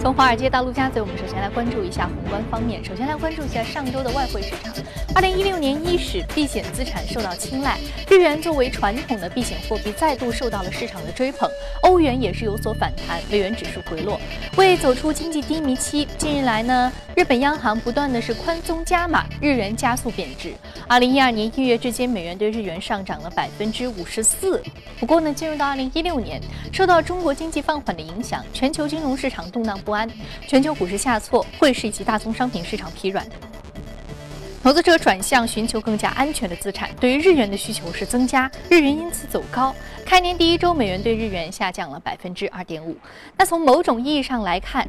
从华尔街到陆家嘴，我们首先来关注一下宏观方面。首先来关注一下上周的外汇市场。二零一六年伊始，避险资产受到青睐，日元作为传统的避险货币再度受到了市场的追捧，欧元也是有所反弹，美元指数回落。为走出经济低迷期，近日来呢，日本央行不断的是宽松加码，日元加速贬值。二零一二年一月至今，美元对日元上涨了百分之五十四。不过呢，进入到二零一六年，受到中国经济放缓的影响，全球金融市场动荡不安，全球股市下挫，汇市以及大宗商品市场疲软，投资者转向寻求更加安全的资产，对于日元的需求是增加，日元因此走高。开年第一周，美元对日元下降了百分之二点五。那从某种意义上来看，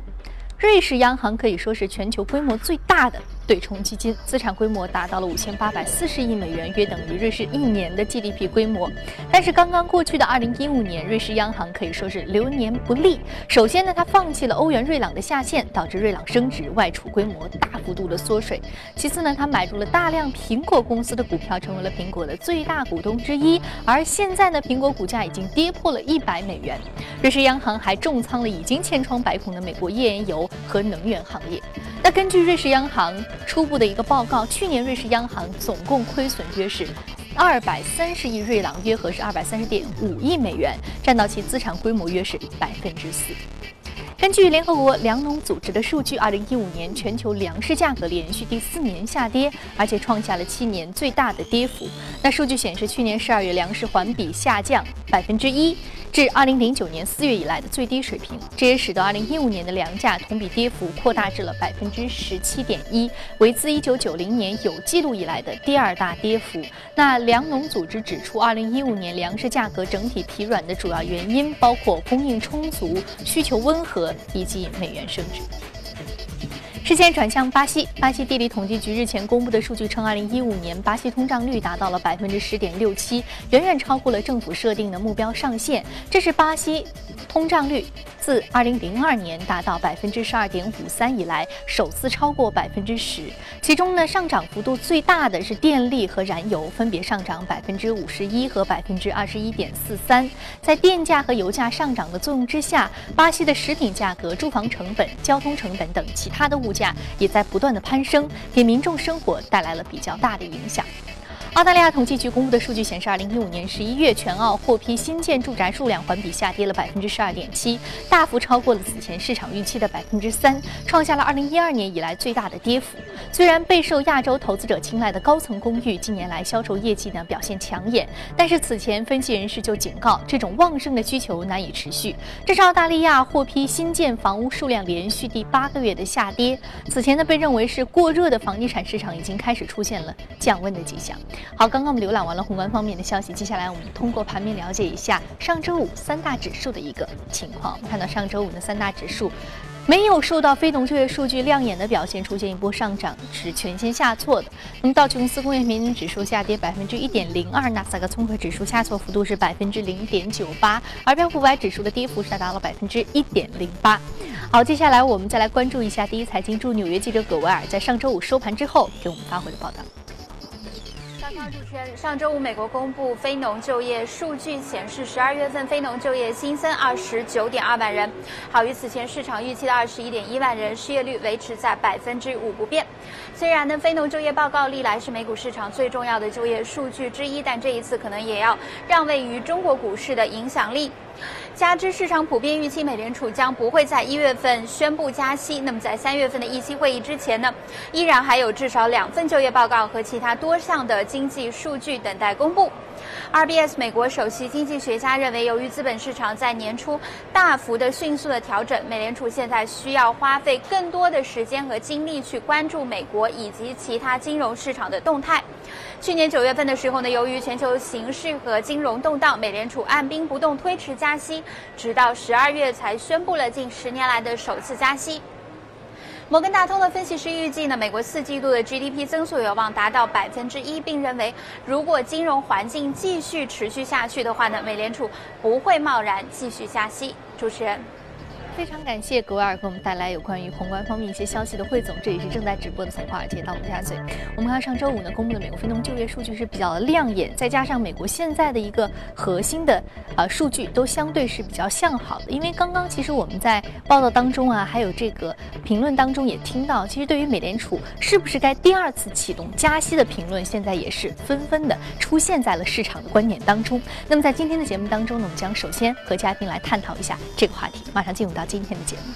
瑞士央行可以说是全球规模最大的。对冲基金资产规模达到了五千八百四十亿美元，约等于瑞士一年的 GDP 规模。但是刚刚过去的二零一五年，瑞士央行可以说是流年不利。首先呢，它放弃了欧元瑞郎的下限，导致瑞郎升值，外储规模大幅度的缩水。其次呢，它买入了大量苹果公司的股票，成为了苹果的最大股东之一。而现在呢，苹果股价已经跌破了一百美元。瑞士央行还重仓了已经千疮百孔的美国页岩油和能源行业。那根据瑞士央行。初步的一个报告，去年瑞士央行总共亏损约是二百三十亿瑞郎，约合是二百三十点五亿美元，占到其资产规模约是百分之四。根据联合国粮农组织的数据，二零一五年全球粮食价格连续第四年下跌，而且创下了七年最大的跌幅。那数据显示，去年十二月粮食环比下降百分之一。至二零零九年四月以来的最低水平，这也使得二零一五年的粮价同比跌幅扩大至了百分之十七点一，为自一九九零年有记录以来的第二大跌幅。那粮农组织指出，二零一五年粮食价格整体疲软的主要原因包括供应充足、需求温和以及美元升值。视线转向巴西，巴西地理统计局日前公布的数据称，二零一五年巴西通胀率达到了百分之十点六七，远远超过了政府设定的目标上限。这是巴西通胀率。自2002年达到百分之十二点五三以来，首次超过百分之十。其中呢，上涨幅度最大的是电力和燃油，分别上涨百分之五十一和百分之二十一点四三。在电价和油价上涨的作用之下，巴西的食品价格、住房成本、交通成本等其他的物价也在不断的攀升，给民众生活带来了比较大的影响。澳大利亚统计局公布的数据显示，二零一五年十一月全澳获批新建住宅数量环比下跌了百分之十二点七，大幅超过了此前市场预期的百分之三，创下了二零一二年以来最大的跌幅。虽然备受亚洲投资者青睐的高层公寓近年来销售业绩呢表现抢眼，但是此前分析人士就警告，这种旺盛的需求难以持续。这是澳大利亚获批新建房屋数量连续第八个月的下跌。此前呢被认为是过热的房地产市场已经开始出现了降温的迹象。好，刚刚我们浏览完了宏观方面的消息，接下来我们通过盘面了解一下上周五三大指数的一个情况。我们看到上周五的三大指数没有受到非农就业数据亮眼的表现，出现一波上涨，是全线下挫的。那么道琼斯工业平均指数下跌百分之一点零二，纳斯达克综合指数下挫幅度是百分之零点九八，而标普五百指数的跌幅是达到了百分之一点零八。好，接下来我们再来关注一下第一财经驻纽约记者葛维尔在上周五收盘之后给我们发回的报道。上周五美国公布非农就业数据显示，十二月份非农就业新增二十九点二万人，好于此前市场预期的二十一点一万人，失业率维持在百分之五不变。虽然呢，非农就业报告历来是美股市场最重要的就业数据之一，但这一次可能也要让位于中国股市的影响力。加之市场普遍预期美联储将不会在一月份宣布加息，那么在三月份的议息会议之前呢，依然还有至少两份就业报告和其他多项的经济数据等待公布。RBS 美国首席经济学家认为，由于资本市场在年初大幅的、迅速的调整，美联储现在需要花费更多的时间和精力去关注美国以及其他金融市场的动态。去年九月份的时候呢，由于全球形势和金融动荡，美联储按兵不动，推迟加息，直到十二月才宣布了近十年来的首次加息。摩根大通的分析师预计呢，美国四季度的 GDP 增速有望达到百分之一，并认为如果金融环境继续持续下去的话呢，美联储不会贸然继续加息。主持人。非常感谢格瓦尔给我们带来有关于宏观方面一些消息的汇总。这里是正在直播的从华尔街到陆家嘴。我们看到上周五呢公布的美国非农就业数据是比较亮眼，再加上美国现在的一个核心的呃数据都相对是比较向好的。因为刚刚其实我们在报道当中啊，还有这个评论当中也听到，其实对于美联储是不是该第二次启动加息的评论，现在也是纷纷的出现在了市场的观点当中。那么在今天的节目当中呢，我们将首先和嘉宾来探讨一下这个话题。马上进入到今天的节目。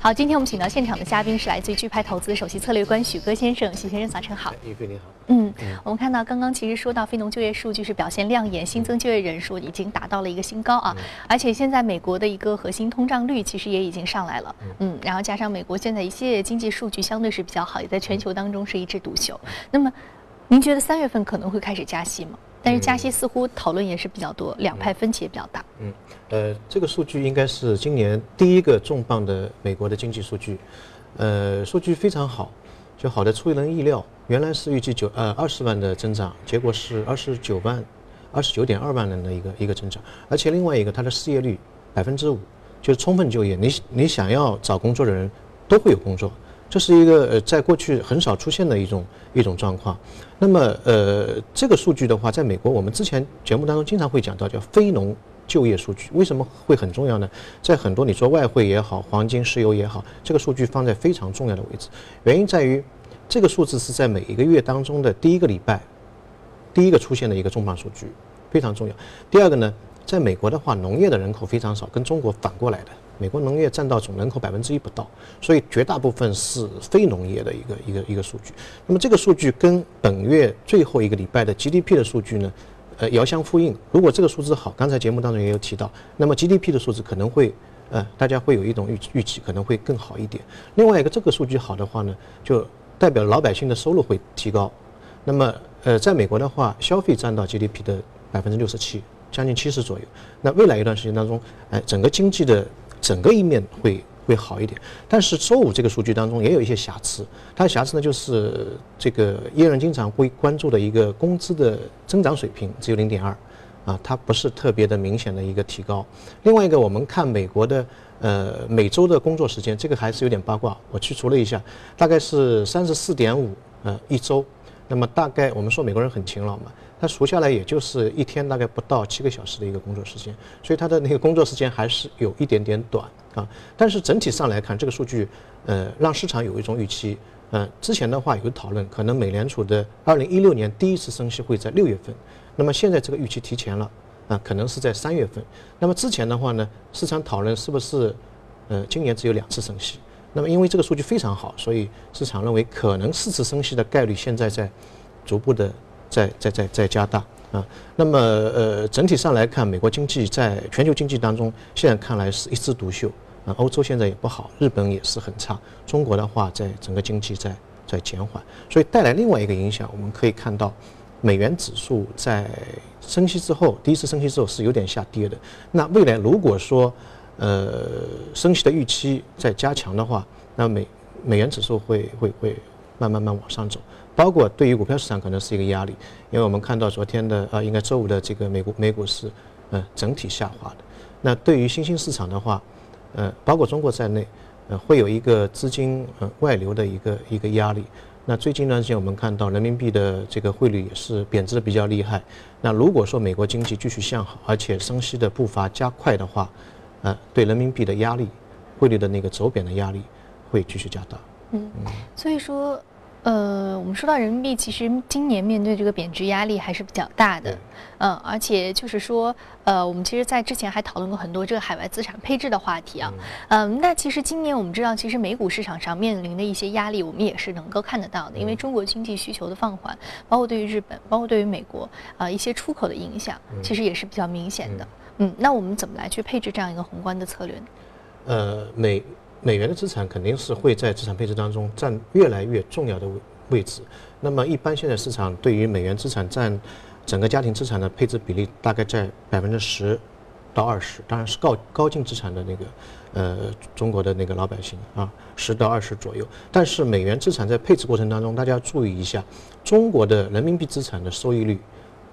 好，今天我们请到现场的嘉宾是来自于钜派投资首席策略官许戈先生，许先生早晨好。玉飞你好。嗯，我们看到刚刚其实说到非农就业数据是表现亮眼，新增就业人数已经达到了一个新高啊，而且现在美国的一个核心通胀率其实也已经上来了，嗯，然后加上美国现在一系列经济数据相对是比较好，也在全球当中是一枝独秀。那么，您觉得三月份可能会开始加息吗？但是加息似乎讨论也是比较多，两派分歧也比较大。嗯，呃，这个数据应该是今年第一个重磅的美国的经济数据，呃，数据非常好，就好的出人意料。原来是预计九呃二十万的增长，结果是二十九万，二十九点二万人的一个一个增长，而且另外一个它的失业率百分之五，就是充分就业，你你想要找工作的人都会有工作。这是一个呃，在过去很少出现的一种一种状况。那么，呃，这个数据的话，在美国，我们之前节目当中经常会讲到，叫非农就业数据。为什么会很重要呢？在很多你说外汇也好，黄金、石油也好，这个数据放在非常重要的位置。原因在于，这个数字是在每一个月当中的第一个礼拜，第一个出现的一个重磅数据，非常重要。第二个呢，在美国的话，农业的人口非常少，跟中国反过来的。美国农业占到总人口百分之一不到，所以绝大部分是非农业的一个一个一个数据。那么这个数据跟本月最后一个礼拜的 GDP 的数据呢，呃，遥相呼应。如果这个数字好，刚才节目当中也有提到，那么 GDP 的数字可能会，呃，大家会有一种预预期，可能会更好一点。另外一个，这个数据好的话呢，就代表老百姓的收入会提高。那么，呃，在美国的话，消费占到 GDP 的百分之六十七，将近七十左右。那未来一段时间当中，哎，整个经济的整个一面会会好一点，但是周五这个数据当中也有一些瑕疵。它的瑕疵呢，就是这个业人经常会关注的一个工资的增长水平只有零点二，啊，它不是特别的明显的一个提高。另外一个，我们看美国的呃每周的工作时间，这个还是有点八卦。我去除了一下，大概是三十四点五呃一周。那么大概我们说美国人很勤劳嘛，他除下来也就是一天大概不到七个小时的一个工作时间，所以他的那个工作时间还是有一点点短啊。但是整体上来看，这个数据呃让市场有一种预期，嗯，之前的话有讨论，可能美联储的二零一六年第一次升息会在六月份，那么现在这个预期提前了啊，可能是在三月份。那么之前的话呢，市场讨论是不是呃今年只有两次升息？那么，因为这个数据非常好，所以市场认为可能四次升息的概率现在在逐步的在在在在加大啊。那么，呃，整体上来看，美国经济在全球经济当中，现在看来是一枝独秀啊。欧洲现在也不好，日本也是很差，中国的话，在整个经济在在减缓，所以带来另外一个影响，我们可以看到，美元指数在升息之后，第一次升息之后是有点下跌的。那未来如果说，呃，升息的预期在加强的话，那美美元指数会会会慢慢慢往上走，包括对于股票市场可能是一个压力，因为我们看到昨天的啊，应该周五的这个美国美股是呃整体下滑的。那对于新兴市场的话，呃，包括中国在内，呃，会有一个资金呃外流的一个一个压力。那最近一段时间我们看到人民币的这个汇率也是贬值的比较厉害。那如果说美国经济继续向好，而且升息的步伐加快的话，呃，对人民币的压力，汇率的那个走贬的压力会继续加大。嗯，所以说，呃，我们说到人民币，其实今年面对这个贬值压力还是比较大的。嗯，而且就是说，呃，我们其实，在之前还讨论过很多这个海外资产配置的话题啊。嗯，那其实今年我们知道，其实美股市场上面临的一些压力，我们也是能够看得到的。因为中国经济需求的放缓，包括对于日本，包括对于美国，啊，一些出口的影响，其实也是比较明显的。嗯，那我们怎么来去配置这样一个宏观的策略呢？呃，美美元的资产肯定是会在资产配置当中占越来越重要的位位置。那么，一般现在市场对于美元资产占整个家庭资产的配置比例大概在百分之十到二十，当然是高高净资产的那个呃中国的那个老百姓啊，十到二十左右。但是美元资产在配置过程当中，大家要注意一下，中国的人民币资产的收益率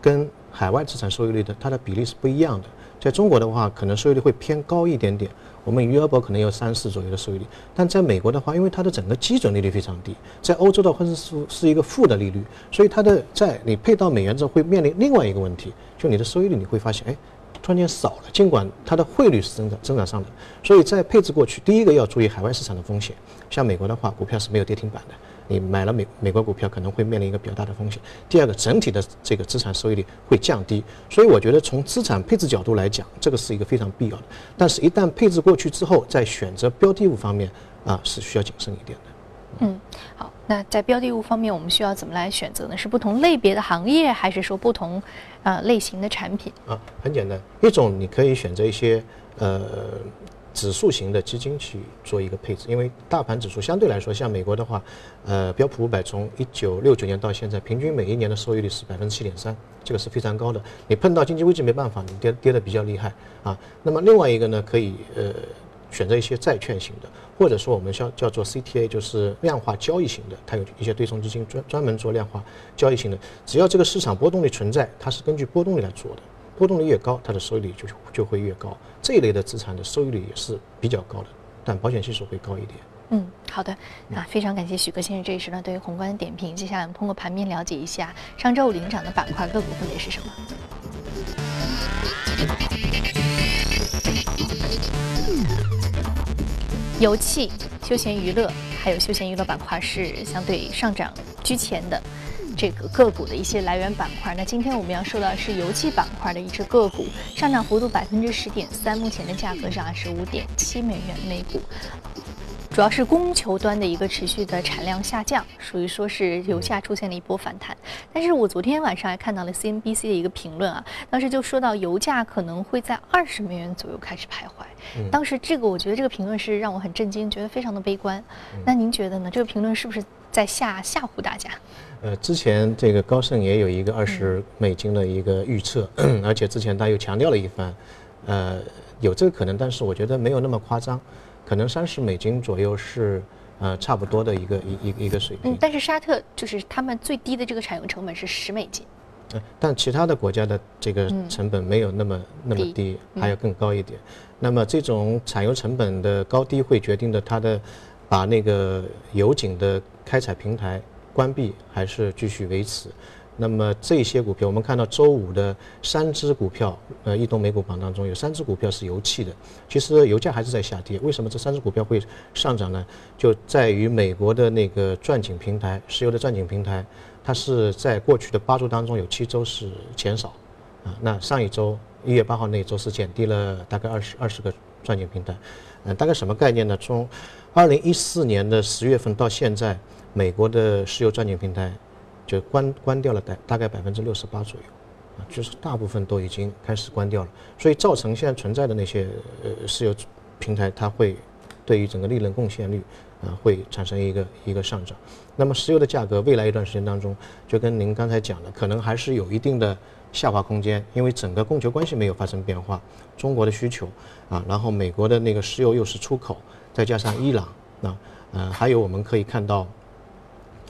跟海外资产收益率的它的比例是不一样的。在中国的话，可能收益率会偏高一点点，我们余额宝可能有三四左右的收益率。但在美国的话，因为它的整个基准利率非常低，在欧洲的话是是一个负的利率，所以它的在你配到美元之后会面临另外一个问题，就你的收益率你会发现，哎，突然间少了，尽管它的汇率是增长增长上的。所以在配置过去，第一个要注意海外市场的风险，像美国的话，股票是没有跌停板的。你买了美美国股票可能会面临一个比较大的风险。第二个，整体的这个资产收益率会降低，所以我觉得从资产配置角度来讲，这个是一个非常必要的。但是，一旦配置过去之后，在选择标的物方面啊，是需要谨慎一点的。嗯，好，那在标的物方面，我们需要怎么来选择呢？是不同类别的行业，还是说不同呃类型的产品？啊，很简单，一种你可以选择一些呃。指数型的基金去做一个配置，因为大盘指数相对来说，像美国的话，呃，标普五百从一九六九年到现在，平均每一年的收益率是百分之七点三，这个是非常高的。你碰到经济危机没办法，你跌跌的比较厉害啊。那么另外一个呢，可以呃选择一些债券型的，或者说我们叫叫做 CTA，就是量化交易型的，它有一些对冲基金专专门做量化交易型的。只要这个市场波动率存在，它是根据波动率来做的。波动率越高，它的收益率就就会越高。这一类的资产的收益率也是比较高的，但保险系数会高一点。嗯，好的，那非常感谢许哥先生这一时段对于宏观的点评。接下来我们通过盘面了解一下上周五领涨的板块个股分别是什么。油气、休闲娱乐还有休闲娱乐板块是相对上涨居前的。这个个股的一些来源板块，那今天我们要说到的是油气板块的一只个股，上涨幅度百分之十点三，目前的价格是二十五点七美元每股，主要是供求端的一个持续的产量下降，属于说是油价出现了一波反弹。但是我昨天晚上还看到了 CNBC 的一个评论啊，当时就说到油价可能会在二十美元左右开始徘徊。当时这个我觉得这个评论是让我很震惊，觉得非常的悲观。那您觉得呢？这个评论是不是在吓吓唬大家？呃，之前这个高盛也有一个二十美金的一个预测，而且之前他又强调了一番，呃，有这个可能，但是我觉得没有那么夸张，可能三十美金左右是呃差不多的一个一一一个水平。嗯，但是沙特就是他们最低的这个产油成本是十美金，呃，但其他的国家的这个成本没有那么那么低，还要更高一点。那么这种产油成本的高低会决定的它的把那个油井的开采平台。关闭还是继续维持？那么这些股票，我们看到周五的三只股票，呃，异动美股榜当中有三只股票是油气的。其实油价还是在下跌，为什么这三只股票会上涨呢？就在于美国的那个钻井平台，石油的钻井平台，它是在过去的八周当中有七周是减少，啊，那上一周一月八号那一周是减低了大概二十二十个钻井平台，嗯，大概什么概念呢？从二零一四年的十月份到现在。美国的石油钻井平台就关关掉了，大大概百分之六十八左右，啊，就是大部分都已经开始关掉了，所以造成现在存在的那些呃石油平台，它会对于整个利润贡献率啊会产生一个一个上涨。那么石油的价格未来一段时间当中，就跟您刚才讲的，可能还是有一定的下滑空间，因为整个供求关系没有发生变化，中国的需求啊，然后美国的那个石油又是出口，再加上伊朗啊，呃，还有我们可以看到。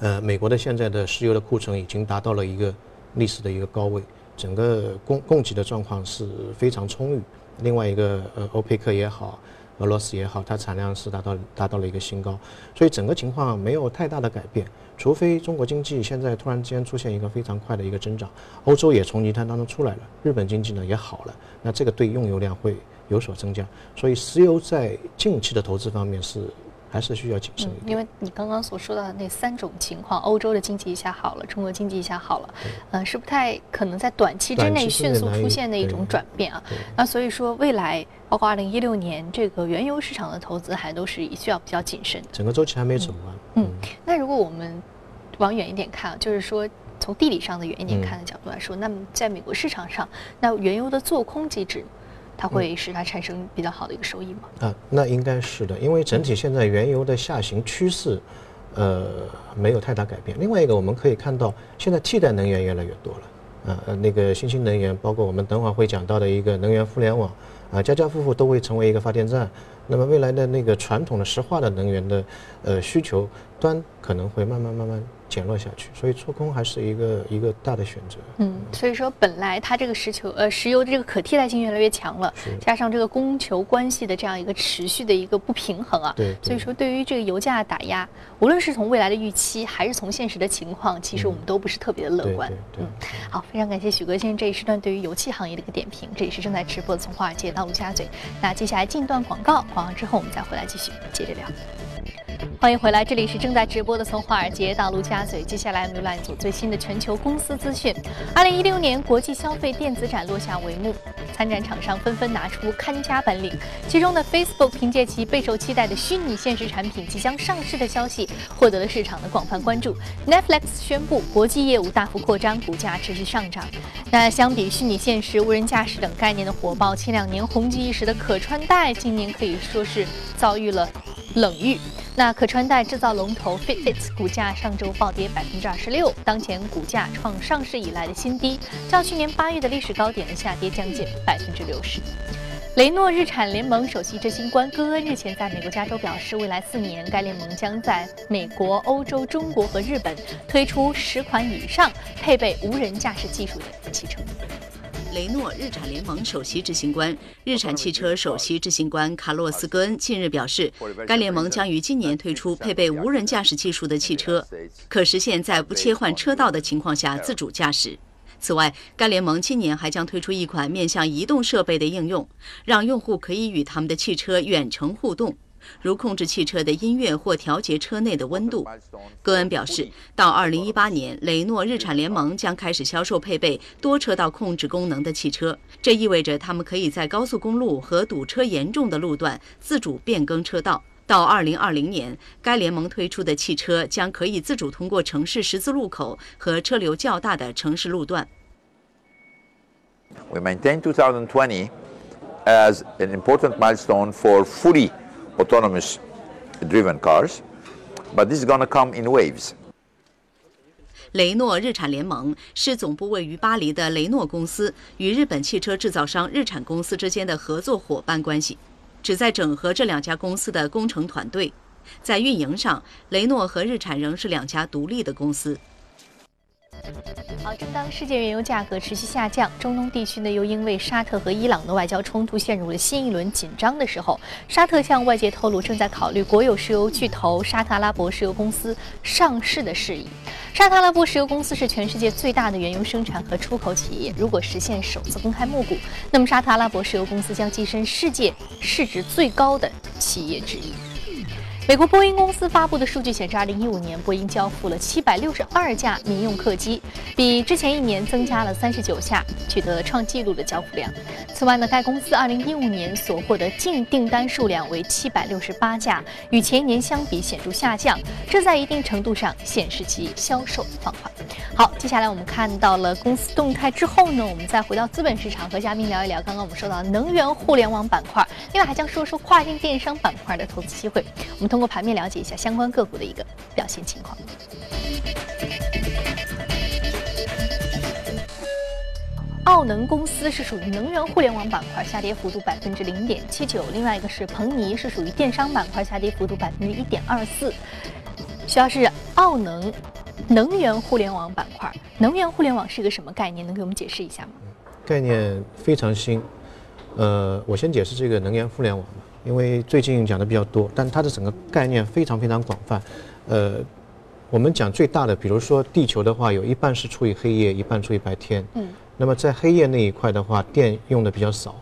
呃，美国的现在的石油的库存已经达到了一个历史的一个高位，整个供供给的状况是非常充裕。另外一个，呃，欧佩克也好，俄罗斯也好，它产量是达到达到了一个新高，所以整个情况没有太大的改变。除非中国经济现在突然之间出现一个非常快的一个增长，欧洲也从泥潭当中出来了，日本经济呢也好了，那这个对用油量会有所增加。所以石油在近期的投资方面是。还是需要谨慎，因为你刚刚所说到的那三种情况，欧洲的经济一下好了，中国经济一下好了，呃，是不太可能在短期之内迅速出现的一种转变啊。那所以说，未来包括二零一六年这个原油市场的投资，还都是需要比较谨慎的。整个周期还没走完。嗯，那如果我们往远一点看，就是说从地理上的远一点看的角度来说，那么在美国市场上，那原油的做空机制。它会使它产生比较好的一个收益吗？啊，那应该是的，因为整体现在原油的下行趋势，呃，没有太大改变。另外一个，我们可以看到，现在替代能源越来越多了，啊，那个新兴能源，包括我们等会儿会讲到的一个能源互联网，啊，家家户户都会成为一个发电站。那么未来的那个传统的石化的能源的，呃，需求端可能会慢慢慢慢减弱下去，所以做空还是一个一个大的选择。嗯，所以说本来它这个石球呃石油的这个可替代性越来越强了，加上这个供求关系的这样一个持续的一个不平衡啊，对，所以说对于这个油价打压，无论是从未来的预期还是从现实的情况，其实我们都不是特别的乐观。嗯，好，非常感谢许哥先生这一时段对于油气行业的一个点评，这也是正在直播的从华尔街到陆家嘴。那接下来进段广告，广告之后我们再回来继续接着聊。欢迎回来，这里是正在直播的从华尔街到陆家嘴。接下来我们来一组最新的全球公司资讯。二零一六年国际消费电子展落下帷幕，参展厂商纷纷拿出看家本领。其中的 Facebook 凭借其备受期待的虚拟现实产品即将上市的消息，获得了市场的广泛关注。Netflix 宣布国际业务大幅扩张，股价持续上涨。那相比虚拟现实、无人驾驶等概念的火爆，前两年红极一时的可穿戴，今年可以说是遭遇了冷遇。那可穿戴制造龙头 Fitbit 股价上周暴跌百分之二十六，当前股价创上市以来的新低，较去年八月的历史高点的下跌将近百分之六十。雷诺日产联盟首席执行官戈恩日前在美国加州表示，未来四年该联盟将在美国、欧洲、中国和日本推出十款以上配备无人驾驶技术的汽车。雷诺日产联盟首席执行官、日产汽车首席执行官卡洛斯·戈恩近日表示，该联盟将于今年推出配备无人驾驶技术的汽车，可实现在不切换车道的情况下自主驾驶。此外，该联盟今年还将推出一款面向移动设备的应用，让用户可以与他们的汽车远程互动。如控制汽车的音乐或调节车内的温度。戈恩表示，到2018年，雷诺日产联盟将开始销售配备多车道控制功能的汽车，这意味着他们可以在高速公路和堵车严重的路段自主变更车道。到2020年，该联盟推出的汽车将可以自主通过城市十字路口和车流较大的城市路段。We maintain 2020 as an important milestone for fully autonomous driven cars, but this is going to come in waves. 雷诺日产联盟是总部位于巴黎的雷诺公司与日本汽车制造商日产公司之间的合作伙伴关系，旨在整合这两家公司的工程团队。在运营上，雷诺和日产仍是两家独立的公司。好，正当世界原油价格持续下降，中东地区呢又因为沙特和伊朗的外交冲突陷入了新一轮紧张的时候，沙特向外界透露正在考虑国有石油巨头沙特阿拉伯石油公司上市的事宜。沙特阿拉伯石油公司是全世界最大的原油生产和出口企业，如果实现首次公开募股，那么沙特阿拉伯石油公司将跻身世界市值最高的企业之一。美国波音公司发布的数据显示，二零一五年波音交付了七百六十二架民用客机，比之前一年增加了三十九架，取得了创纪录的交付量。此外呢，该公司二零一五年所获得净订单数量为七百六十八架，与前一年相比显著下降，这在一定程度上显示其销售放缓。好，接下来我们看到了公司动态之后呢，我们再回到资本市场，和嘉宾聊一聊刚刚我们说到能源互联网板块，另外还将说说跨境电商板块的投资机会。我们通。通过盘面了解一下相关个股的一个表现情况。奥能公司是属于能源互联网板块，下跌幅度百分之零点七九；另外一个是鹏尼，是属于电商板块，下跌幅度百分之一点二四。需要是奥能能源互联网板块，能源互联网是一个什么概念？能给我们解释一下吗？概念非常新，呃，我先解释这个能源互联网吧。因为最近讲的比较多，但它的整个概念非常非常广泛。呃，我们讲最大的，比如说地球的话，有一半是处于黑夜，一半处于白天。嗯。那么在黑夜那一块的话，电用的比较少，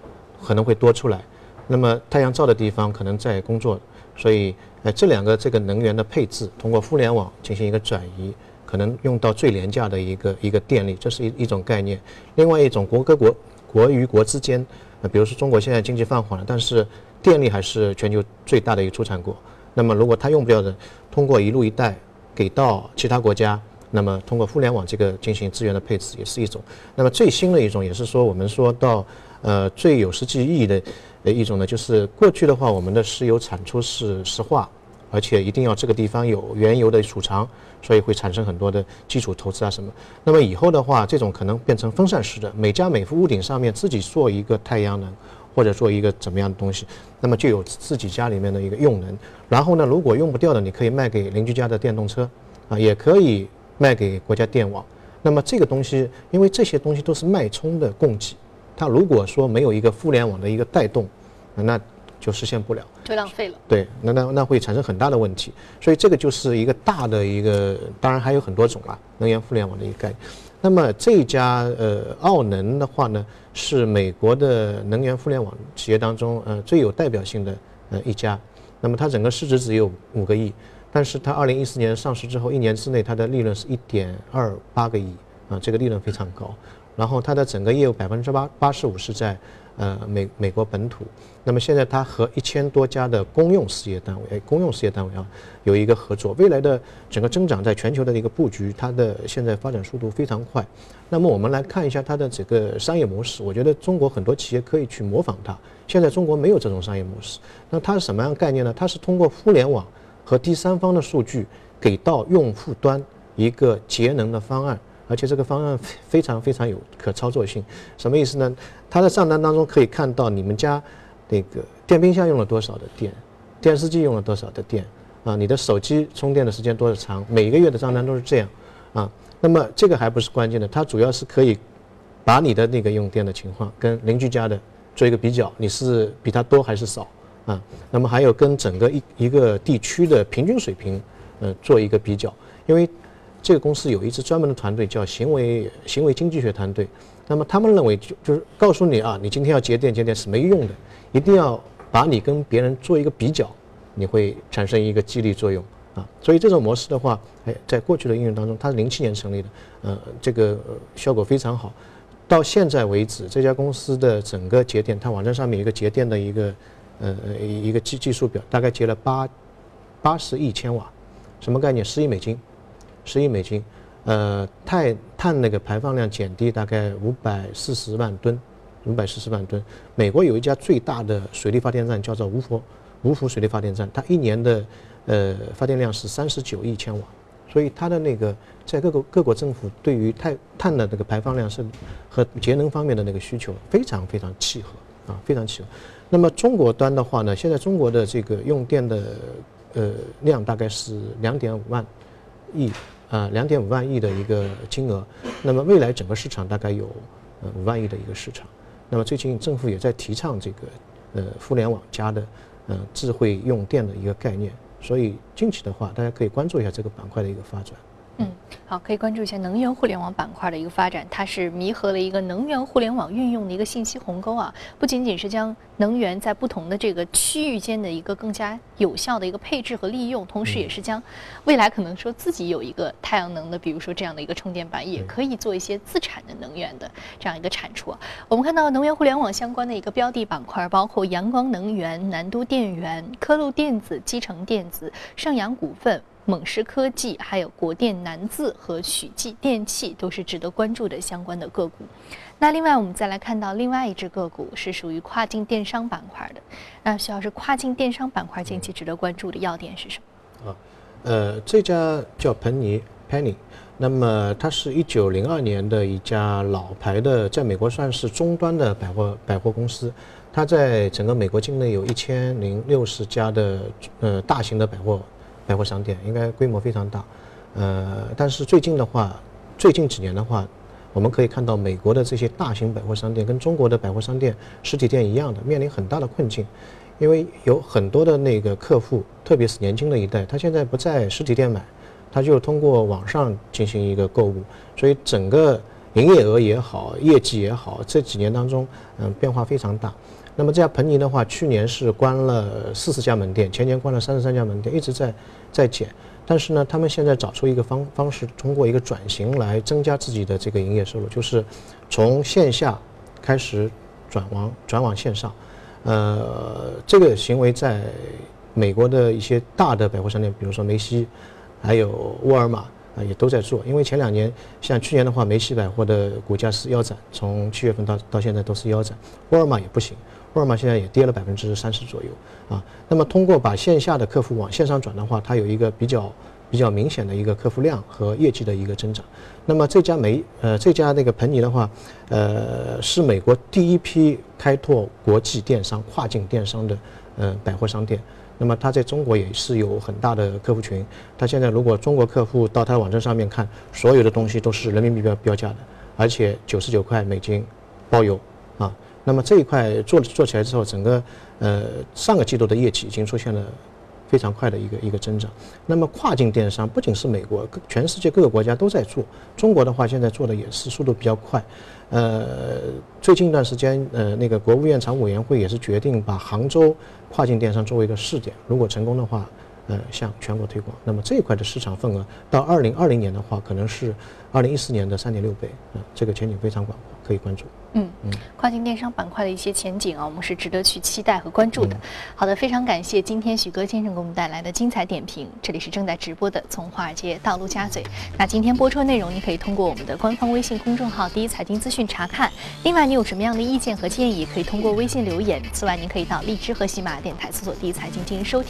可能会多出来。那么太阳照的地方可能在工作，所以呃这两个这个能源的配置，通过互联网进行一个转移，可能用到最廉价的一个一个电力，这是一一种概念。另外一种国跟国国与国之间，呃比如说中国现在经济放缓了，但是电力还是全球最大的一个出产国，那么如果它用不掉的，通过一路一带给到其他国家，那么通过互联网这个进行资源的配置也是一种。那么最新的一种也是说，我们说到呃最有实际意义的呃一种呢，就是过去的话，我们的石油产出是石化，而且一定要这个地方有原油的储藏，所以会产生很多的基础投资啊什么。那么以后的话，这种可能变成分散式的，每家每户屋顶上面自己做一个太阳能。或者做一个怎么样的东西，那么就有自己家里面的一个用能。然后呢，如果用不掉的，你可以卖给邻居家的电动车，啊，也可以卖给国家电网。那么这个东西，因为这些东西都是脉冲的供给，它如果说没有一个互联网的一个带动，那就实现不了，就浪费了。对，那那那会产生很大的问题。所以这个就是一个大的一个，当然还有很多种啊，能源互联网的一个概念。那么这家呃奥能的话呢，是美国的能源互联网企业当中呃最有代表性的呃一家。那么它整个市值只有五个亿，但是它二零一四年上市之后，一年之内它的利润是一点二八个亿啊，这个利润非常高。然后它的整个业务百分之八八十五是在。呃，美美国本土，那么现在它和一千多家的公用事业单位，哎，公用事业单位啊，有一个合作。未来的整个增长在全球的一个布局，它的现在发展速度非常快。那么我们来看一下它的这个商业模式，我觉得中国很多企业可以去模仿它。现在中国没有这种商业模式，那它是什么样概念呢？它是通过互联网和第三方的数据给到用户端一个节能的方案。而且这个方案非常非常有可操作性，什么意思呢？它的账单当中可以看到你们家那个电冰箱用了多少的电，电视机用了多少的电，啊，你的手机充电的时间多长，每一个月的账单都是这样，啊，那么这个还不是关键的，它主要是可以把你的那个用电的情况跟邻居家的做一个比较，你是比他多还是少，啊，那么还有跟整个一一个地区的平均水平，呃，做一个比较，因为。这个公司有一支专门的团队，叫行为行为经济学团队。那么他们认为，就就是告诉你啊，你今天要节电节电是没用的，一定要把你跟别人做一个比较，你会产生一个激励作用啊。所以这种模式的话，哎，在过去的应用当中，它是零七年成立的，呃，这个效果非常好。到现在为止，这家公司的整个节电，它网站上面一个节电的一个呃一个计计数表，大概节了八八十亿千瓦，什么概念？十亿美金。十亿美金，呃，碳碳那个排放量减低大概五百四十万吨，五百四十万吨。美国有一家最大的水力发电站叫做芜湖，芜湖水力发电站，它一年的呃发电量是三十九亿千瓦，所以它的那个在各个各国政府对于碳碳的这个排放量是和节能方面的那个需求非常非常契合啊，非常契合。那么中国端的话呢，现在中国的这个用电的呃量大概是两点五万亿。啊，两点五万亿的一个金额，那么未来整个市场大概有呃五万亿的一个市场。那么最近政府也在提倡这个呃互联网加的呃智慧用电的一个概念，所以近期的话，大家可以关注一下这个板块的一个发展。嗯，好，可以关注一下能源互联网板块的一个发展，它是弥合了一个能源互联网运用的一个信息鸿沟啊，不仅仅是将能源在不同的这个区域间的一个更加有效的一个配置和利用，同时也是将未来可能说自己有一个太阳能的，比如说这样的一个充电板，也可以做一些自产的能源的这样一个产出。我们看到能源互联网相关的一个标的板块，包括阳光能源、南都电源、科路电子、基成电子、盛阳股份。猛狮科技、还有国电南自和许继电器都是值得关注的相关的个股。那另外，我们再来看到另外一只个股是属于跨境电商板块的。那徐老师跨境电商板块近期值得关注的要点是什么？啊，呃，这家叫彭尼 （Penny），那么它是一九零二年的一家老牌的，在美国算是中端的百货百货公司。它在整个美国境内有一千零六十家的呃大型的百货。百货商店应该规模非常大，呃，但是最近的话，最近几年的话，我们可以看到美国的这些大型百货商店跟中国的百货商店实体店一样的，面临很大的困境，因为有很多的那个客户，特别是年轻的一代，他现在不在实体店买，他就通过网上进行一个购物，所以整个营业额也好，业绩也好，这几年当中，嗯，变化非常大。那么这家彭尼的话，去年是关了四十家门店，前年关了三十三家门店，一直在在减。但是呢，他们现在找出一个方方式，通过一个转型来增加自己的这个营业收入，就是从线下开始转往转往线上。呃，这个行为在美国的一些大的百货商店，比如说梅西，还有沃尔玛啊，也都在做。因为前两年，像去年的话，梅西百货的股价是腰斩，从七月份到到现在都是腰斩，沃尔玛也不行。沃尔玛现在也跌了百分之三十左右啊。那么通过把线下的客户往线上转的话，它有一个比较比较明显的一个客户量和业绩的一个增长。那么这家美呃这家那个彭尼的话，呃是美国第一批开拓国际电商、跨境电商的呃百货商店。那么它在中国也是有很大的客户群。它现在如果中国客户到它网站上面看，所有的东西都是人民币标标价的，而且九十九块美金包邮。那么这一块做做起来之后，整个呃上个季度的业绩已经出现了。非常快的一个一个增长。那么跨境电商不仅是美国，全世界各个国家都在做。中国的话，现在做的也是速度比较快。呃，最近一段时间，呃，那个国务院常务委员会也是决定把杭州跨境电商作为一个试点，如果成功的话，呃，向全国推广。那么这一块的市场份额到二零二零年的话，可能是二零一四年的三点六倍。啊，这个前景非常广阔，可以关注。嗯嗯，跨境电商板块的一些前景啊，我们是值得去期待和关注的。好的，非常感谢今天许哥先生给我们带来的精彩点评。这里是正在直播的《从华尔街到陆家嘴》。那今天播出的内容，你可以通过我们的官方微信公众号“第一财经资讯”查看。另外，你有什么样的意见和建议，可以通过微信留言。此外，您可以到荔枝和喜马电台搜索“第一财经”进行收听。